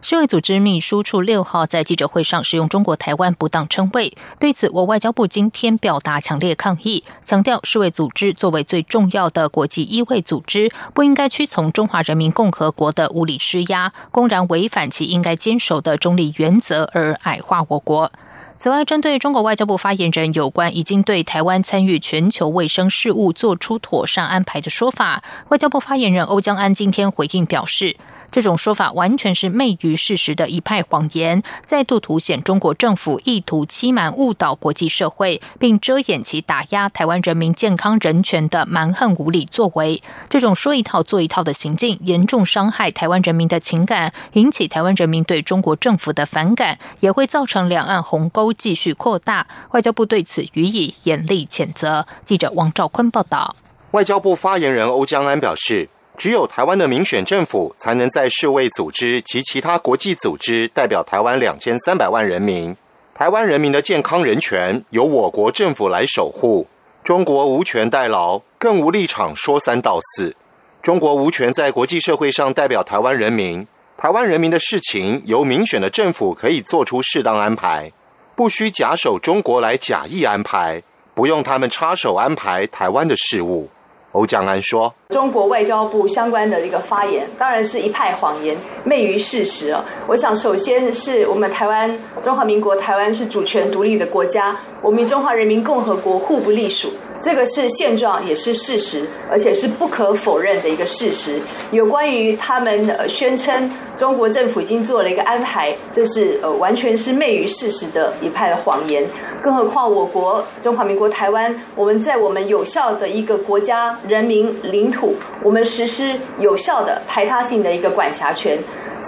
世卫组织秘书处六号在记者会上使用中国台湾不当称谓，对此，我外交部今天表达强烈抗议，强调世卫组织作为最重要的国际医卫组织，不应该屈从中华人民共和国的无理施压，公然违反其应该坚守的中立原则而矮化我国。此外，针对中国外交部发言人有关已经对台湾参与全球卫生事务做出妥善安排的说法，外交部发言人欧江安今天回应表示。这种说法完全是昧于事实的一派谎言，再度凸显中国政府意图欺瞒、误导国际社会，并遮掩其打压台湾人民健康人权的蛮横无理作为。这种说一套做一套的行径，严重伤害台湾人民的情感，引起台湾人民对中国政府的反感，也会造成两岸鸿沟继续扩大。外交部对此予以严厉谴责。记者王兆坤报道。外交部发言人欧江安表示。只有台湾的民选政府，才能在世卫组织及其他国际组织代表台湾两千三百万人民。台湾人民的健康人权由我国政府来守护，中国无权代劳，更无立场说三道四。中国无权在国际社会上代表台湾人民。台湾人民的事情，由民选的政府可以做出适当安排，不需假手中国来假意安排，不用他们插手安排台湾的事务。欧江安说：“中国外交部相关的一个发言，当然是一派谎言，昧于事实啊！我想，首先是我们台湾中华民国台湾是主权独立的国家，我们与中华人民共和国互不隶属。”这个是现状，也是事实，而且是不可否认的一个事实。有关于他们宣称中国政府已经做了一个安排，这是呃完全是昧于事实的一派的谎言。更何况我国中华民国台湾，我们在我们有效的一个国家、人民、领土，我们实施有效的排他性的一个管辖权。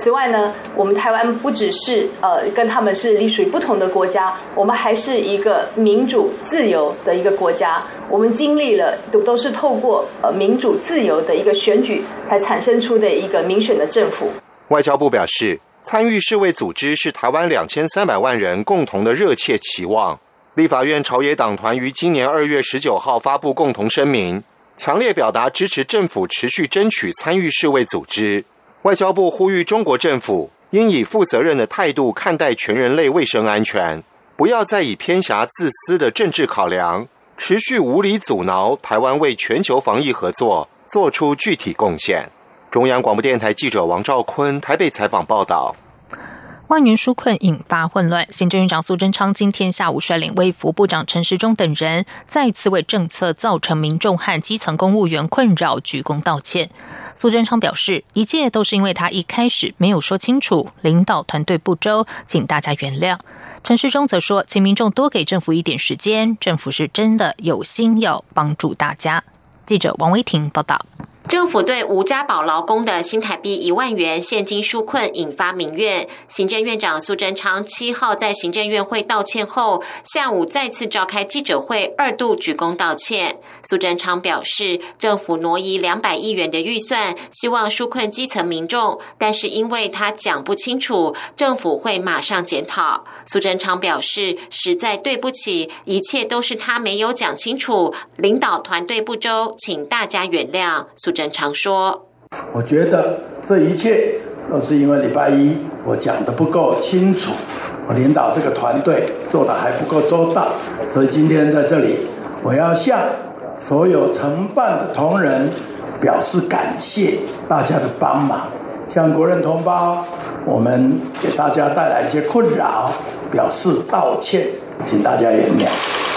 此外呢，我们台湾不只是呃跟他们是隶属于不同的国家，我们还是一个民主自由的一个国家。我们经历了都都是透过呃民主自由的一个选举才产生出的一个民选的政府。外交部表示，参与世卫组织是台湾两千三百万人共同的热切期望。立法院朝野党团于今年二月十九号发布共同声明，强烈表达支持政府持续争取参与世卫组织。外交部呼吁中国政府应以负责任的态度看待全人类卫生安全，不要再以偏狭自私的政治考量。持续无理阻挠台湾为全球防疫合作做出具体贡献。中央广播电台记者王兆坤台北采访报道。万元纾困引发混乱，行政院长苏贞昌今天下午率领卫福部长陈时中等人再次为政策造成民众和基层公务员困扰鞠躬道歉。苏贞昌表示，一切都是因为他一开始没有说清楚，领导团队不周，请大家原谅。陈时中则说，请民众多给政府一点时间，政府是真的有心要帮助大家。记者王维婷报道。政府对吴家宝劳工的新台币一万元现金纾困引发民怨。行政院长苏贞昌七号在行政院会道歉后，下午再次召开记者会，二度鞠躬道歉。苏贞昌表示，政府挪移两百亿元的预算，希望纾困基层民众，但是因为他讲不清楚，政府会马上检讨。苏贞昌表示，实在对不起，一切都是他没有讲清楚，领导团队不周，请大家原谅。苏。常说，我觉得这一切都是因为礼拜一我讲的不够清楚，我领导这个团队做的还不够周到，所以今天在这里，我要向所有承办的同仁表示感谢大家的帮忙，向国人同胞，我们给大家带来一些困扰，表示道歉，请大家原谅。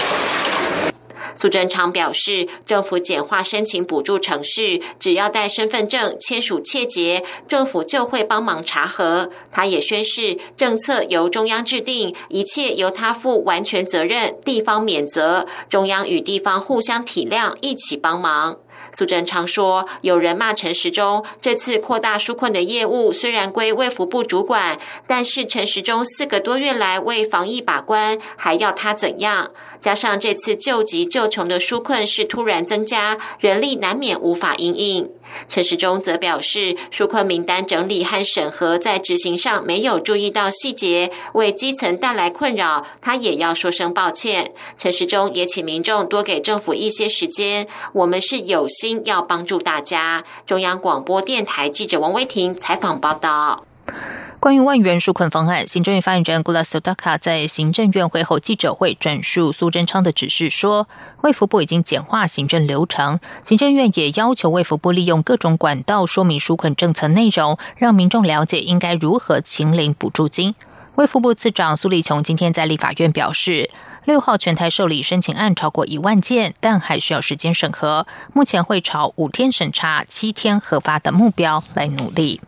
苏贞昌表示，政府简化申请补助程序，只要带身份证、签署切结，政府就会帮忙查核。他也宣誓，政策由中央制定，一切由他负完全责任，地方免责，中央与地方互相体谅，一起帮忙。苏贞昌说：“有人骂陈时中，这次扩大纾困的业务虽然归卫福部主管，但是陈时中四个多月来为防疫把关，还要他怎样？加上这次救急救穷的纾困是突然增加，人力难免无法应应。陈时中则表示，纾困名单整理和审核在执行上没有注意到细节，为基层带来困扰，他也要说声抱歉。陈时中也请民众多给政府一些时间，我们是有心要帮助大家。中央广播电台记者王威婷采访报道。关于万元纾困方案，行政院发言人古拉苏达卡在行政院会后记者会转述苏贞昌的指示说，卫福部已经简化行政流程，行政院也要求卫福部利用各种管道说明纾困政策内容，让民众了解应该如何请领补助金。卫福部次长苏立琼今天在立法院表示，六号全台受理申请案超过一万件，但还需要时间审核，目前会朝五天审查、七天核发的目标来努力。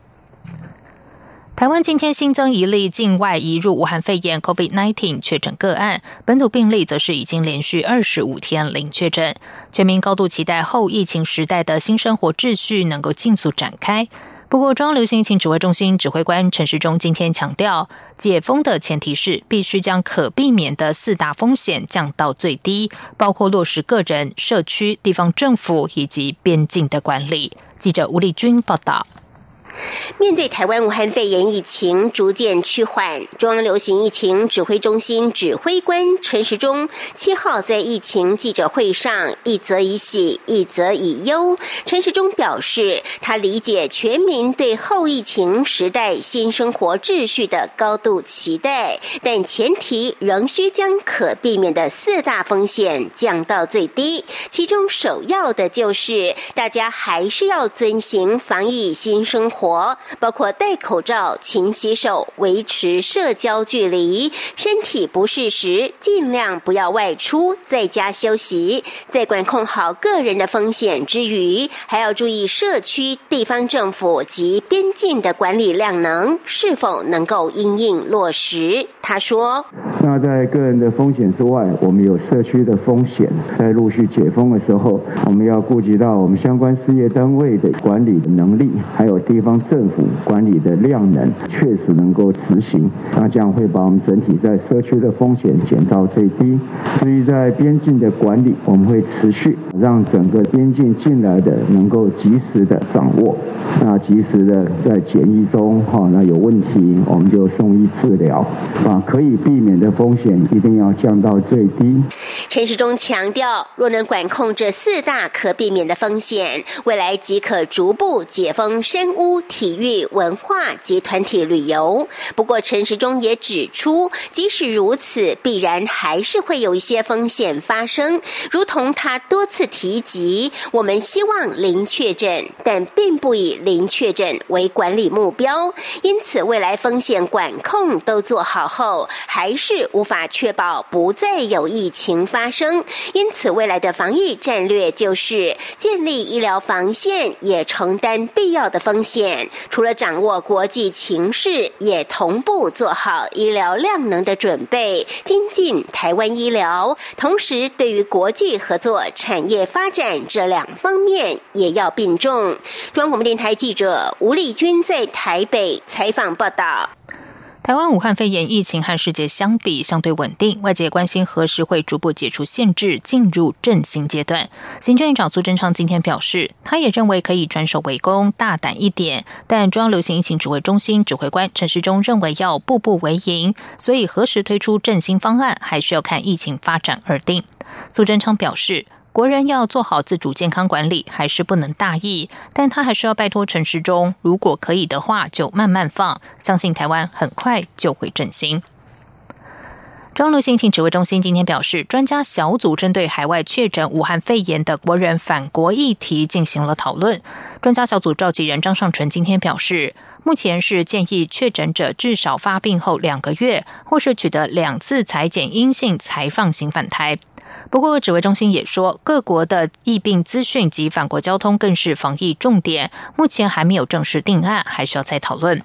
台湾今天新增一例境外移入武汉肺炎 （COVID-19） 确诊个案，本土病例则是已经连续二十五天零确诊。全民高度期待后疫情时代的新生活秩序能够尽速展开。不过，中央流行疫情指挥中心指挥官陈时中今天强调，解封的前提是必须将可避免的四大风险降到最低，包括落实个人、社区、地方政府以及边境的管理。记者吴丽君报道。面对台湾武汉肺炎疫情逐渐趋缓，中央流行疫情指挥中心指挥官陈时中七号在疫情记者会上一则以喜，一则以忧。陈时中表示，他理解全民对后疫情时代新生活秩序的高度期待，但前提仍需将可避免的四大风险降到最低。其中首要的就是大家还是要遵循防疫新生活。活包括戴口罩、勤洗手、维持社交距离，身体不适时尽量不要外出，在家休息。在管控好个人的风险之余，还要注意社区、地方政府及边境的管理量能是否能够因应落实。他说：“那在个人的风险之外，我们有社区的风险。在陆续解封的时候，我们要顾及到我们相关事业单位的管理的能力，还有地方。”政府管理的量能确实能够执行，那这样会把我们整体在社区的风险减到最低。至于在边境的管理，我们会持续让整个边境进来的能够及时的掌握，那及时的在检疫中哈，那有问题我们就送医治疗，啊可以避免的风险一定要降到最低。陈时中强调，若能管控这四大可避免的风险，未来即可逐步解封深屋。体育、文化及团体旅游。不过，陈时中也指出，即使如此，必然还是会有一些风险发生。如同他多次提及，我们希望零确诊，但并不以零确诊为管理目标。因此，未来风险管控都做好后，还是无法确保不再有疫情发生。因此，未来的防疫战略就是建立医疗防线，也承担必要的风险。除了掌握国际情势，也同步做好医疗量能的准备，精进台湾医疗。同时，对于国际合作、产业发展这两方面，也要并重。中央广播电台记者吴丽君在台北采访报道。台湾武汉肺炎疫情和世界相比相对稳定，外界关心何时会逐步解除限制，进入振兴阶段。行政院长苏贞昌今天表示，他也认为可以转守为攻，大胆一点。但中央流行疫情指挥中心指挥官陈时中认为要步步为营，所以何时推出振兴方案，还需要看疫情发展而定。苏贞昌表示。国人要做好自主健康管理，还是不能大意。但他还是要拜托陈时中，如果可以的话，就慢慢放。相信台湾很快就会振兴。中流行情指挥中心今天表示，专家小组针对海外确诊武汉肺炎的国人返国议题进行了讨论。专家小组召集人张尚淳今天表示，目前是建议确诊者至少发病后两个月，或是取得两次裁剪阴性才放行返台。不过，指挥中心也说，各国的疫病资讯及返国交通更是防疫重点，目前还没有正式定案，还需要再讨论。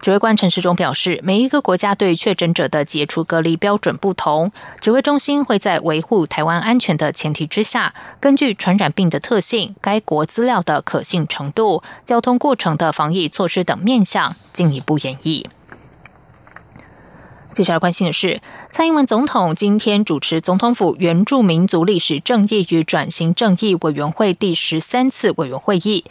指挥官陈时中表示，每一个国家对确诊者的解除隔离标准不同，指挥中心会在维护台湾安全的前提之下，根据传染病的特性、该国资料的可信程度、交通过程的防疫措施等面向，进一步演绎。接下来关心的是，蔡英文总统今天主持总统府原住民族历史正义与转型正义委员会第十三次委员会议。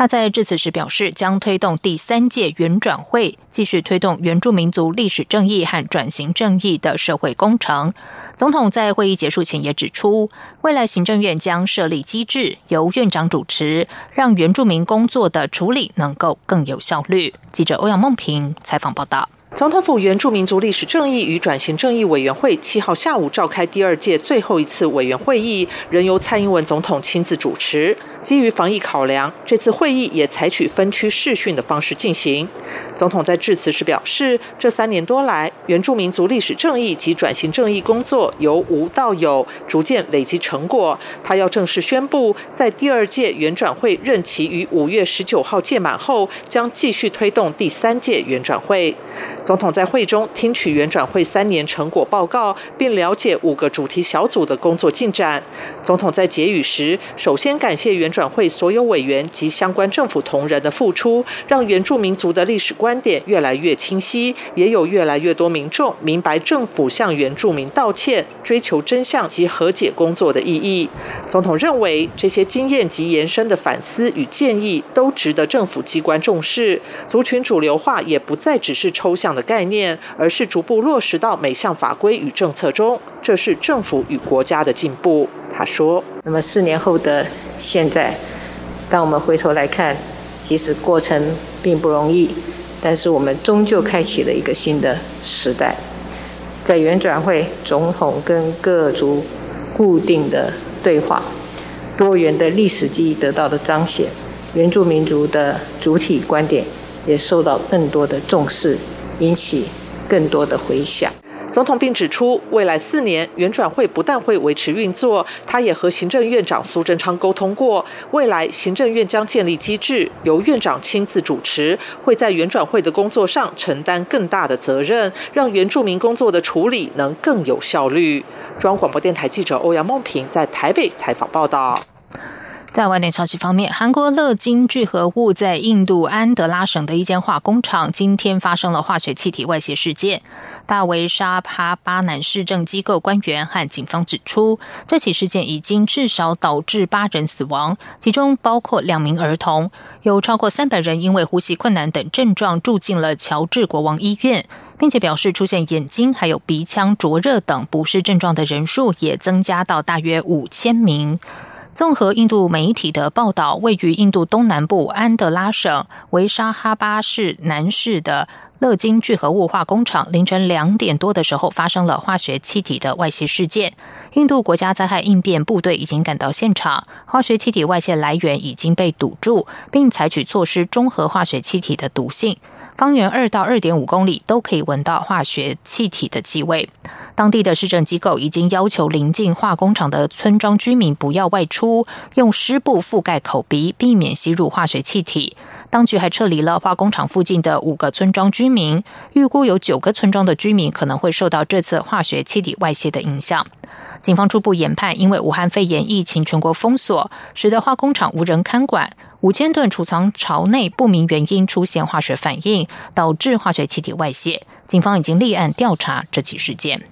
他在致辞时表示，将推动第三届原转会，继续推动原住民族历史正义和转型正义的社会工程。总统在会议结束前也指出，未来行政院将设立机制，由院长主持，让原住民工作的处理能够更有效率。记者欧阳梦平采访报道。总统府原住民族历史正义与转型正义委员会七号下午召开第二届最后一次委员会议，仍由蔡英文总统亲自主持。基于防疫考量，这次会议也采取分区视讯的方式进行。总统在致辞时表示，这三年多来，原住民族历史正义及转型正义工作由无到有，逐渐累积成果。他要正式宣布，在第二届原转会任期于五月十九号届满后，将继续推动第三届原转会。总统在会中听取原转会三年成果报告，并了解五个主题小组的工作进展。总统在结语时，首先感谢原转会所有委员及相关政府同仁的付出，让原住民族的历史观点越来越清晰，也有越来越多民众明白政府向原住民道歉、追求真相及和解工作的意义。总统认为，这些经验及延伸的反思与建议都值得政府机关重视。族群主流化也不再只是抽象的概念，而是逐步落实到每项法规与政策中，这是政府与国家的进步。他说：“那么四年后的。”现在，当我们回头来看，其实过程并不容易，但是我们终究开启了一个新的时代。在原转会，总统跟各族固定的对话，多元的历史记忆得到的彰显，原住民族的主体观点也受到更多的重视，引起更多的回响。总统并指出，未来四年原转会不但会维持运作，他也和行政院长苏贞昌沟通过，未来行政院将建立机制，由院长亲自主持，会在原转会的工作上承担更大的责任，让原住民工作的处理能更有效率。中央广播电台记者欧阳梦平在台北采访报道。在外电消息方面，韩国乐金聚合物在印度安德拉省的一间化工厂今天发生了化学气体外泄事件。大维沙帕巴南市政机构官员和警方指出，这起事件已经至少导致八人死亡，其中包括两名儿童。有超过三百人因为呼吸困难等症状住进了乔治国王医院，并且表示出现眼睛还有鼻腔灼热等不适症状的人数也增加到大约五千名。综合印度媒体的报道，位于印度东南部安德拉省维沙哈巴市南市的乐金聚合物化工厂，凌晨两点多的时候发生了化学气体的外泄事件。印度国家灾害应变部队已经赶到现场，化学气体外泄来源已经被堵住，并采取措施中和化学气体的毒性。方圆二到二点五公里都可以闻到化学气体的气味。当地的市政机构已经要求临近化工厂的村庄居民不要外出，用湿布覆盖口鼻，避免吸入化学气体。当局还撤离了化工厂附近的五个村庄居民，预估有九个村庄的居民可能会受到这次化学气体外泄的影响。警方初步研判，因为武汉肺炎疫情全国封锁，使得化工厂无人看管，五千吨储藏槽内不明原因出现化学反应，导致化学气体外泄。警方已经立案调查这起事件。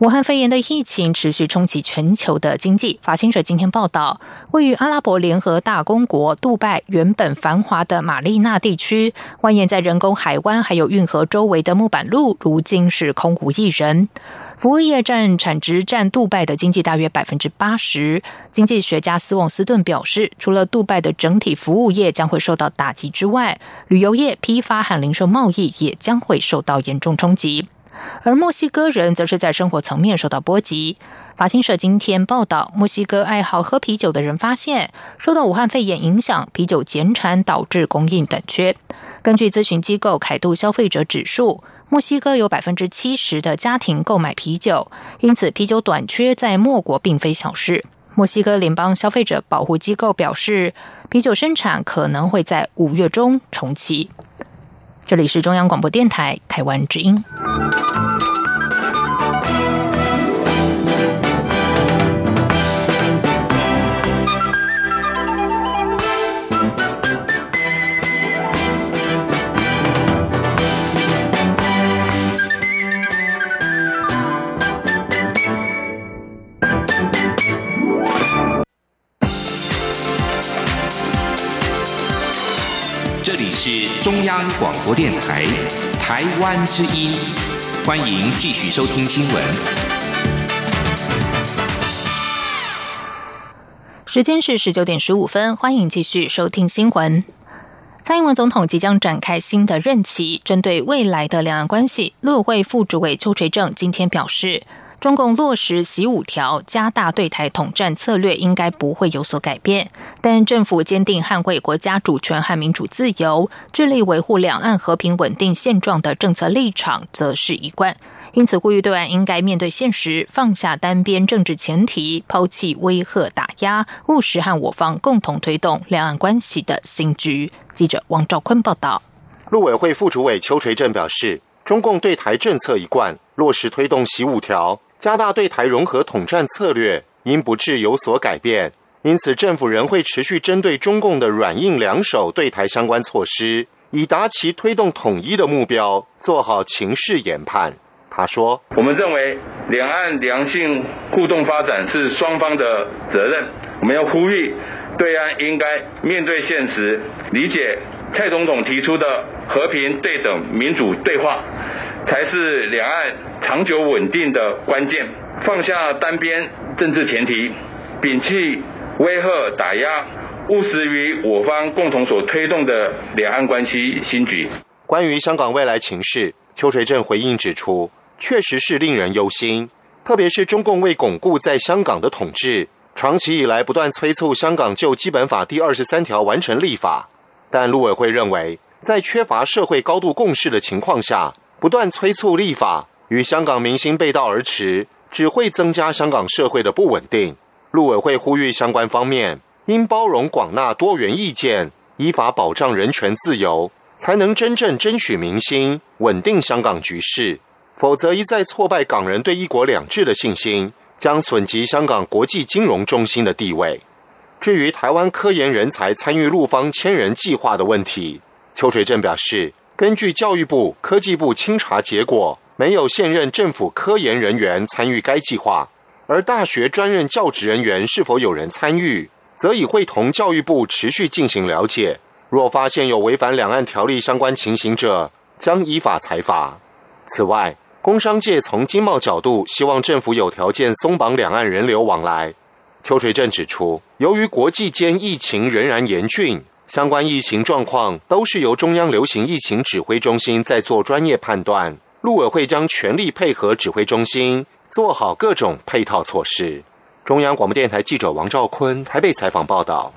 武汉肺炎的疫情持续冲击全球的经济。法新社今天报道，位于阿拉伯联合大公国杜拜原本繁华的马利纳地区，蜿蜒在人工海湾还有运河周围的木板路，如今是空无一人。服务业占产值占杜拜的经济大约百分之八十。经济学家斯旺斯顿表示，除了杜拜的整体服务业将会受到打击之外，旅游业、批发和零售贸易也将会受到严重冲击。而墨西哥人则是在生活层面受到波及。法新社今天报道，墨西哥爱好喝啤酒的人发现，受到武汉肺炎影响，啤酒减产导致供应短缺。根据咨询机构凯度消费者指数，墨西哥有百分之七十的家庭购买啤酒，因此啤酒短缺在墨国并非小事。墨西哥联邦消费者保护机构表示，啤酒生产可能会在五月中重启。这里是中央广播电台台湾之音。是中央广播电台台湾之音，欢迎继续收听新闻。时间是十九点十五分，欢迎继续收听新闻。蔡英文总统即将展开新的任期，针对未来的两岸关系，陆委会副主委邱垂正今天表示。中共落实“习五条”，加大对台统战策略，应该不会有所改变。但政府坚定捍卫国家主权和民主自由，致力维护两岸和平稳定现状的政策立场，则是一贯。因此，呼吁对岸应该面对现实，放下单边政治前提，抛弃威吓打压，务实和我方共同推动两岸关系的新局。记者王兆坤报道。陆委会副主委邱垂正表示，中共对台政策一贯落实推动“习五条”。加大对台融合统战策略，因不致有所改变，因此政府仍会持续针对中共的软硬两手对台相关措施，以达其推动统一的目标，做好情势研判。他说：“我们认为两岸良性互动发展是双方的责任，我们要呼吁对岸应该面对现实，理解蔡总统提出的和平、对等、民主对话。”才是两岸长久稳定的关键。放下单边政治前提，摒弃威吓打压，务实于我方共同所推动的两岸关系新局。关于香港未来情势，邱垂正回应指出，确实是令人忧心。特别是中共为巩固在香港的统治，长期以来不断催促香港就基本法第二十三条完成立法。但陆委会认为，在缺乏社会高度共识的情况下，不断催促立法，与香港民心背道而驰，只会增加香港社会的不稳定。陆委会呼吁相关方面应包容广纳多元意见，依法保障人权自由，才能真正争取民心，稳定香港局势。否则一再挫败港人对一国两制的信心，将损及香港国际金融中心的地位。至于台湾科研人才参与陆方千人计划的问题，邱水正表示。根据教育部、科技部清查结果，没有现任政府科研人员参与该计划。而大学专任教职人员是否有人参与，则已会同教育部持续进行了解。若发现有违反两岸条例相关情形者，将依法裁罚。此外，工商界从经贸角度希望政府有条件松绑两岸人流往来。邱垂正指出，由于国际间疫情仍然严峻。相关疫情状况都是由中央流行疫情指挥中心在做专业判断，陆委会将全力配合指挥中心，做好各种配套措施。中央广播电台记者王兆坤台北采访报道。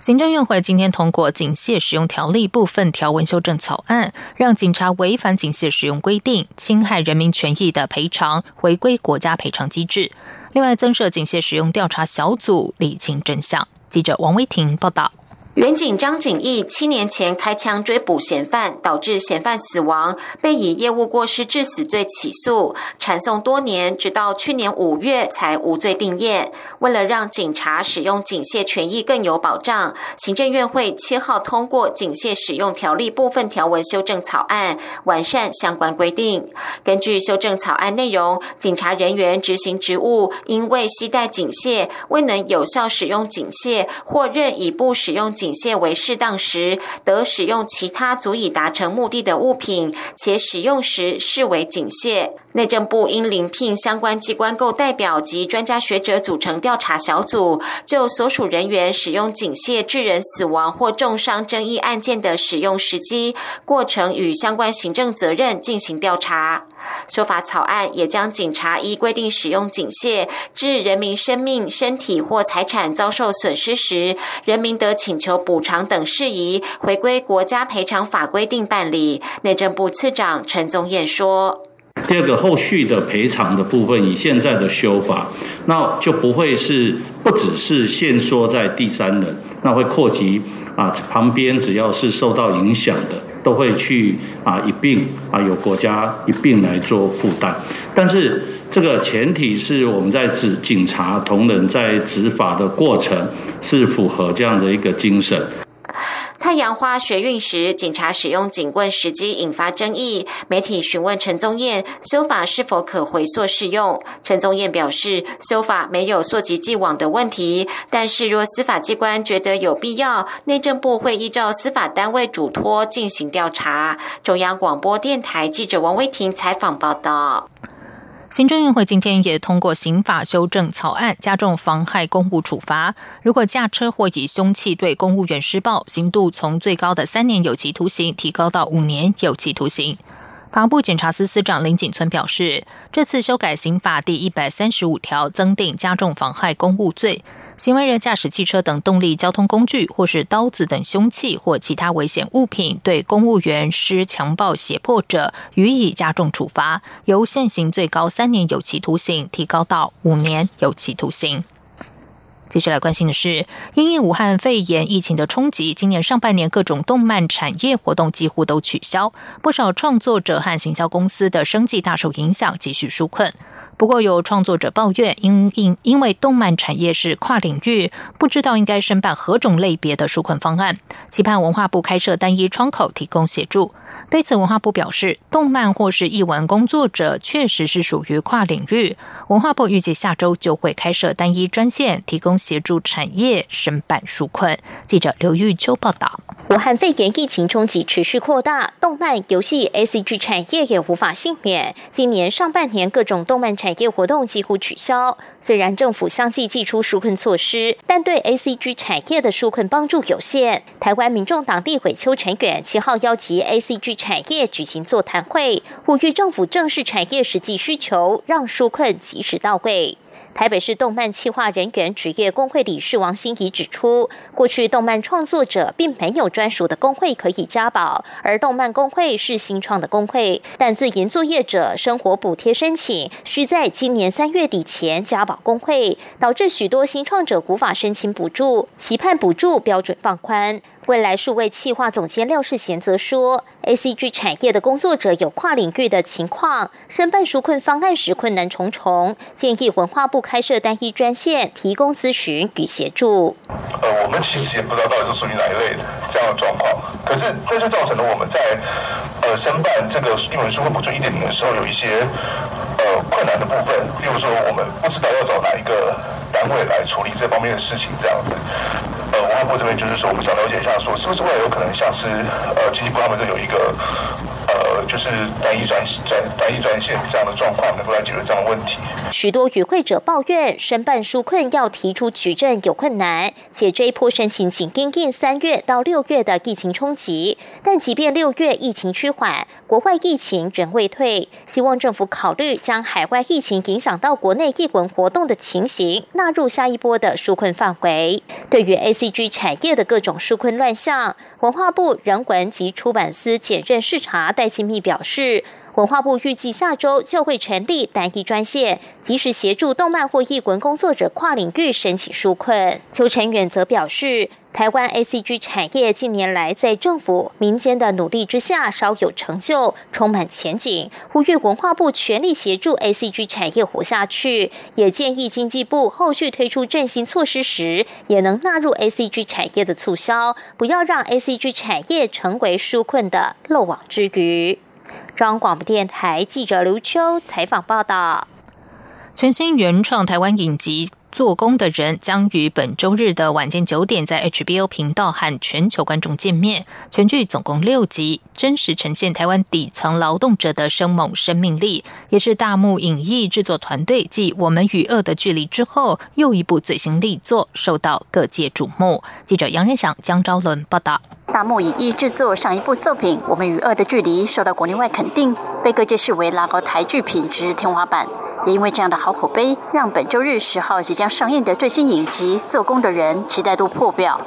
行政院会今天通过警械使用条例部分条文修正草案，让警察违反警械使用规定、侵害人民权益的赔偿回归国家赔偿机制。另外，增设警械使用调查小组，理清真相。记者王威婷报道。原警张景义七年前开枪追捕嫌犯，导致嫌犯死亡，被以业务过失致死罪起诉，缠讼多年，直到去年五月才无罪定验。为了让警察使用警械权益更有保障，行政院会七号通过警械使用条例部分条文修正草案，完善相关规定。根据修正草案内容，警察人员执行职务，因为携带警械未能有效使用警械，或任以不使用警。械为适当时，得使用其他足以达成目的的物品，且使用时视为警械。内政部应临聘相关机关构代表及专家学者组成调查小组，就所属人员使用警械致人死亡或重伤争议案件的使用时机、过程与相关行政责任进行调查。修法草案也将警察依规定使用警械致人民生命、身体或财产遭受损失时，人民得请求。补偿等事宜回归国家赔偿法规定办理。内政部次长陈宗彦说：“第二个后续的赔偿的部分，以现在的修法，那就不会是不只是限缩在第三人，那会扩及啊旁边只要是受到影响的，都会去啊一并啊由国家一并来做负担。但是这个前提是我们在指警察同仁在执法的过程。”是符合这样的一个精神。太阳花学运时，警察使用警棍时机引发争议。媒体询问陈宗彦修法是否可回溯适用，陈宗彦表示，修法没有溯及既往的问题，但是若司法机关觉得有必要，内政部会依照司法单位嘱托进行调查。中央广播电台记者王威婷采访报道。行政院会今天也通过刑法修正草案，加重妨害公务处罚。如果驾车或以凶器对公务员施暴，刑度从最高的三年有期徒刑提高到五年有期徒刑。法部检察司司长林景村表示，这次修改刑法第一百三十五条，增订加重妨害公务罪。行为人驾驶汽车等动力交通工具，或是刀子等凶器或其他危险物品对公务员施强暴胁迫者，予以加重处罚，由现行最高三年有期徒刑提高到五年有期徒刑。接续来关心的是，因应武汉肺炎疫情的冲击，今年上半年各种动漫产业活动几乎都取消，不少创作者和行销公司的生计大受影响，继续纾困。不过，有创作者抱怨，因因因为动漫产业是跨领域，不知道应该申办何种类别的纾困方案，期盼文化部开设单一窗口提供协助。对此，文化部表示，动漫或是译文工作者确实是属于跨领域，文化部预计下周就会开设单一专线，提供协助产业申办纾困。记者刘玉秋报道。武汉肺炎疫情冲击持续扩大，动漫、游戏、A C G 产业也无法幸免。今年上半年，各种动漫产业活动几乎取消。虽然政府相继祭出纾困措施，但对 A C G 产业的纾困帮助有限。台湾民众党立委邱成远七号邀集 A C G 产业举行座谈会，呼吁政府正视产业实际需求，让纾困及时到位。台北市动漫企划人员职业工会理事王心怡指出，过去动漫创作者并没有专属的工会可以加保，而动漫工会是新创的工会，但自营作业者生活补贴申请需在今年三月底前加保工会，导致许多新创者无法申请补助，期盼补助标准放宽。未来数位企划总监廖世贤则说，A C G 产业的工作者有跨领域的情况，申办纾困方案时困难重重，建议文化部开设单一专线，提供咨询与协助。呃，我们其实也不知道到底是属于哪一类的这样的状况，可是这就造成了我们在呃申办这个英文纾困补助一点零的时候有一些呃困难的部分，例如说我们不知道要找哪一个单位来处理这方面的事情，这样子。这边就是说，我们想了解一下，说是不是未来有可能像是呃经济部他们这有一个呃，就是单一专专单一专线这样的状况，能够来解决这样的问题。许多与会者抱怨，申办纾困要提出举证有困难，且这一波申请仅因应三月到六月的疫情冲击。但即便六月疫情趋缓，国外疫情仍未退，希望政府考虑将海外疫情影响到国内艺文活动的情形纳入下一波的纾困范围。对于 A C G 产业的各种纾困乱象，文化部人文及出版司检任视察戴清密表示。文化部预计下周就会成立单一专线，及时协助动漫或艺文工作者跨领域申请纾困。邱成远则表示，台湾 A C G 产业近年来在政府、民间的努力之下稍有成就，充满前景，呼吁文化部全力协助 A C G 产业活下去。也建议经济部后续推出振兴措施时，也能纳入 A C G 产业的促销，不要让 A C G 产业成为纾困的漏网之鱼。中央广播电台记者刘秋采访报道：全新原创台湾影集《做工的人》将于本周日的晚间九点在 HBO 频道和全球观众见面。全剧总共六集，真实呈现台湾底层劳动者的生猛生命力，也是大幕影艺制作团队继《我们与恶的距离》之后又一部最新力作，受到各界瞩目。记者杨仁祥、江昭伦报道。大幕影艺制作上一部作品《我们与恶的距离》受到国内外肯定，被各界视为拉高台剧品质天花板。也因为这样的好口碑，让本周日十号即将上映的最新影集《做工的人》期待度破表。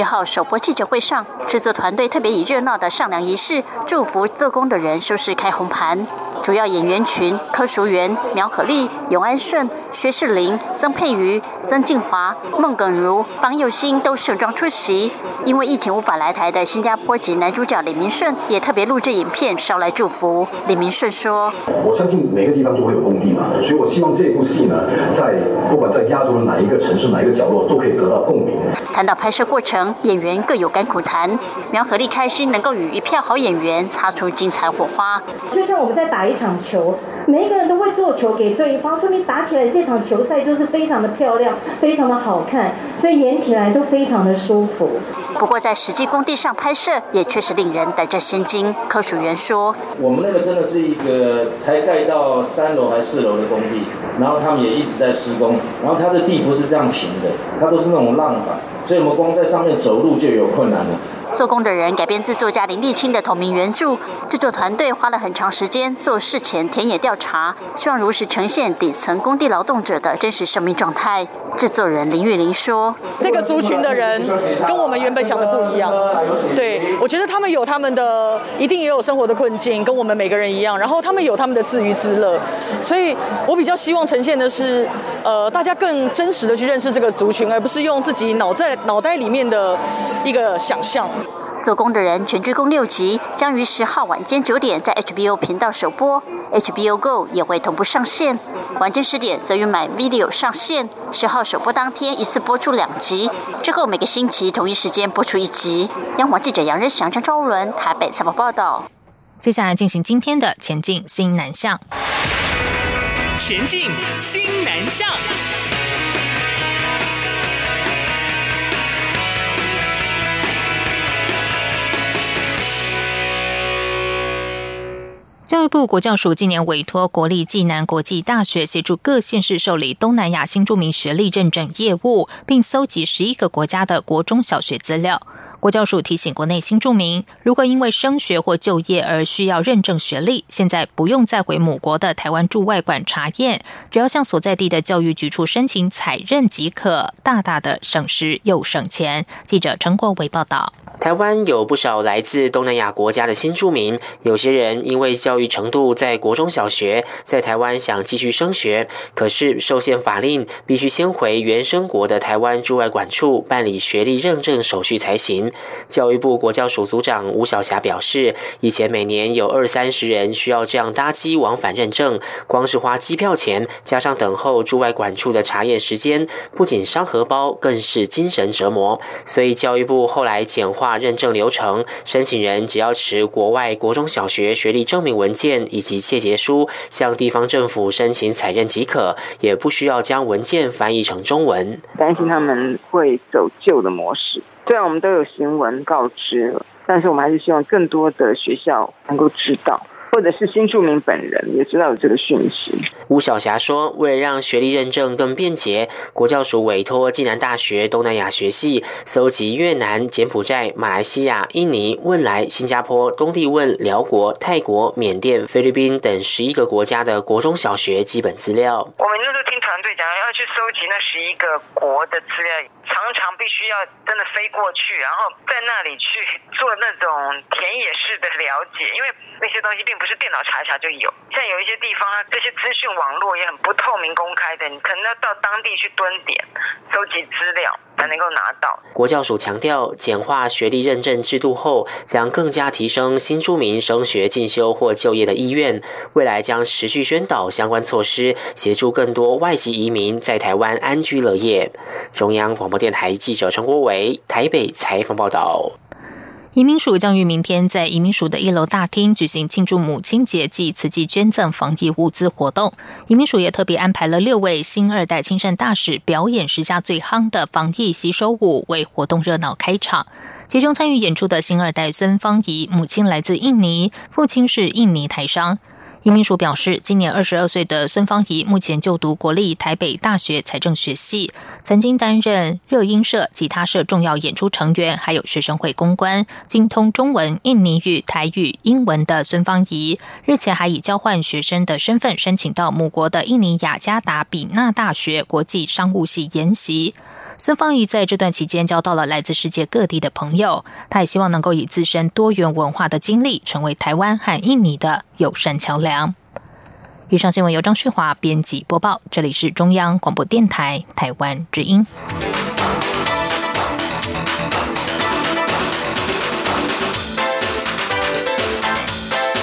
七号首播记者会上，制作团队特别以热闹的上梁仪式祝福做工的人收视开红盘。主主要演员群柯淑媛、苗可丽、永安顺、薛仕凌、曾佩瑜、曾静华、孟耿如、方佑兴都盛装出席。因为疫情无法来台的新加坡籍男主角李明顺也特别录制影片捎来祝福。李明顺说：“我相信每个地方都会有共地嘛，所以我希望这部戏呢，在不管在亚洲的哪一个城市、哪一个角落，都可以得到共鸣。”谈到拍摄过程，演员各有甘苦谈。苗可丽开心能够与一票好演员擦出精彩火花，就像我们在打一场球，每一个人都会做球给对方，说明打起来这场球赛就是非常的漂亮，非常的好看，所以演起来都非常的舒服。不过在实际工地上拍摄，也确实令人胆战心惊。科属员说：“我们那个真的是一个才盖到三楼还四楼的工地，然后他们也一直在施工，然后它的地不是这样平的，它都是那种浪板，所以我们光在上面走路就有困难了。”做工的人改编自作家林立清的同名原著，制作团队花了很长时间做事前田野调查，希望如实呈现底层工地劳动者的真实生命状态。制作人林玉玲说：“这个族群的人跟我们原本想的不一样，对我觉得他们有他们的，一定也有生活的困境，跟我们每个人一样。然后他们有他们的自娱自乐，所以我比较希望呈现的是，呃，大家更真实的去认识这个族群，而不是用自己脑在脑袋里面的一个想象。”做工的人全剧共六集，将于十号晚间九点在 HBO 频道首播，HBO Go 也会同步上线。晚间十点则于买 Video 上线。十号首播当天一次播出两集，之后每个星期同一时间播出一集。央广记者杨日祥、张昭伦台北采访报道。接下来进行今天的前进新南向。前进新南向。教育部国教署今年委托国立暨南国际大学协助各县市受理东南亚新著名学历认证业务，并搜集十一个国家的国中小学资料。国教署提醒国内新住民，如果因为升学或就业而需要认证学历，现在不用再回母国的台湾驻外馆查验，只要向所在地的教育局处申请采认即可，大大的省时又省钱。记者陈国伟报道。台湾有不少来自东南亚国家的新住民，有些人因为教育程度在国中小学，在台湾想继续升学，可是受限法令，必须先回原生国的台湾驻外馆处办理学历认证手续才行。教育部国教署组长吴晓霞表示，以前每年有二三十人需要这样搭机往返认证，光是花机票钱，加上等候驻外管处的查验时间，不仅伤荷包，更是精神折磨。所以教育部后来简化认证流程，申请人只要持国外国中小学学历证明文文件以及借结书，向地方政府申请采认即可，也不需要将文件翻译成中文。担心他们会走旧的模式。虽然我们都有行文告知，但是我们还是希望更多的学校能够知道。或者是新住民本人也知道有这个讯息。吴晓霞说：“为了让学历认证更便捷，国教署委托暨南大学东南亚学系搜集越南、柬埔寨、马来西亚、印尼、汶莱、新加坡、东帝汶、辽国、泰国、缅甸、菲律宾等十一个国家的国中小学基本资料。我们那时候听团队讲要去搜集那十一个国的资料，常常必须要真的飞过去，然后在那里去做那种田野式的了解，因为那些东西并。不是电脑查一查就有，像有一些地方，啊这些资讯网络也很不透明公开的，你可能要到当地去蹲点，收集资料才能够拿到。国教署强调，简化学历认证制度后，将更加提升新住民升学进修或就业的意愿。未来将持续宣导相关措施，协助更多外籍移民在台湾安居乐业。中央广播电台记者陈国伟台北采访报道。移民署将于明天在移民署的一楼大厅举行庆祝母亲节暨慈济捐赠防疫物资活动。移民署也特别安排了六位新二代亲善大使表演时下最夯的防疫洗手舞，为活动热闹开场。其中参与演出的新二代孙芳怡，母亲来自印尼，父亲是印尼台商。移民署表示，今年二十二岁的孙芳怡目前就读国立台北大学财政学系，曾经担任热音社、吉他社重要演出成员，还有学生会公关，精通中文、印尼语、台语、英文的孙芳怡，日前还以交换学生的身份申请到母国的印尼雅加达比纳大学国际商务系研习。孙芳仪在这段期间交到了来自世界各地的朋友，她也希望能够以自身多元文化的经历，成为台湾和印尼的友善桥梁。以上新闻由张旭华编辑播报，这里是中央广播电台台湾之音。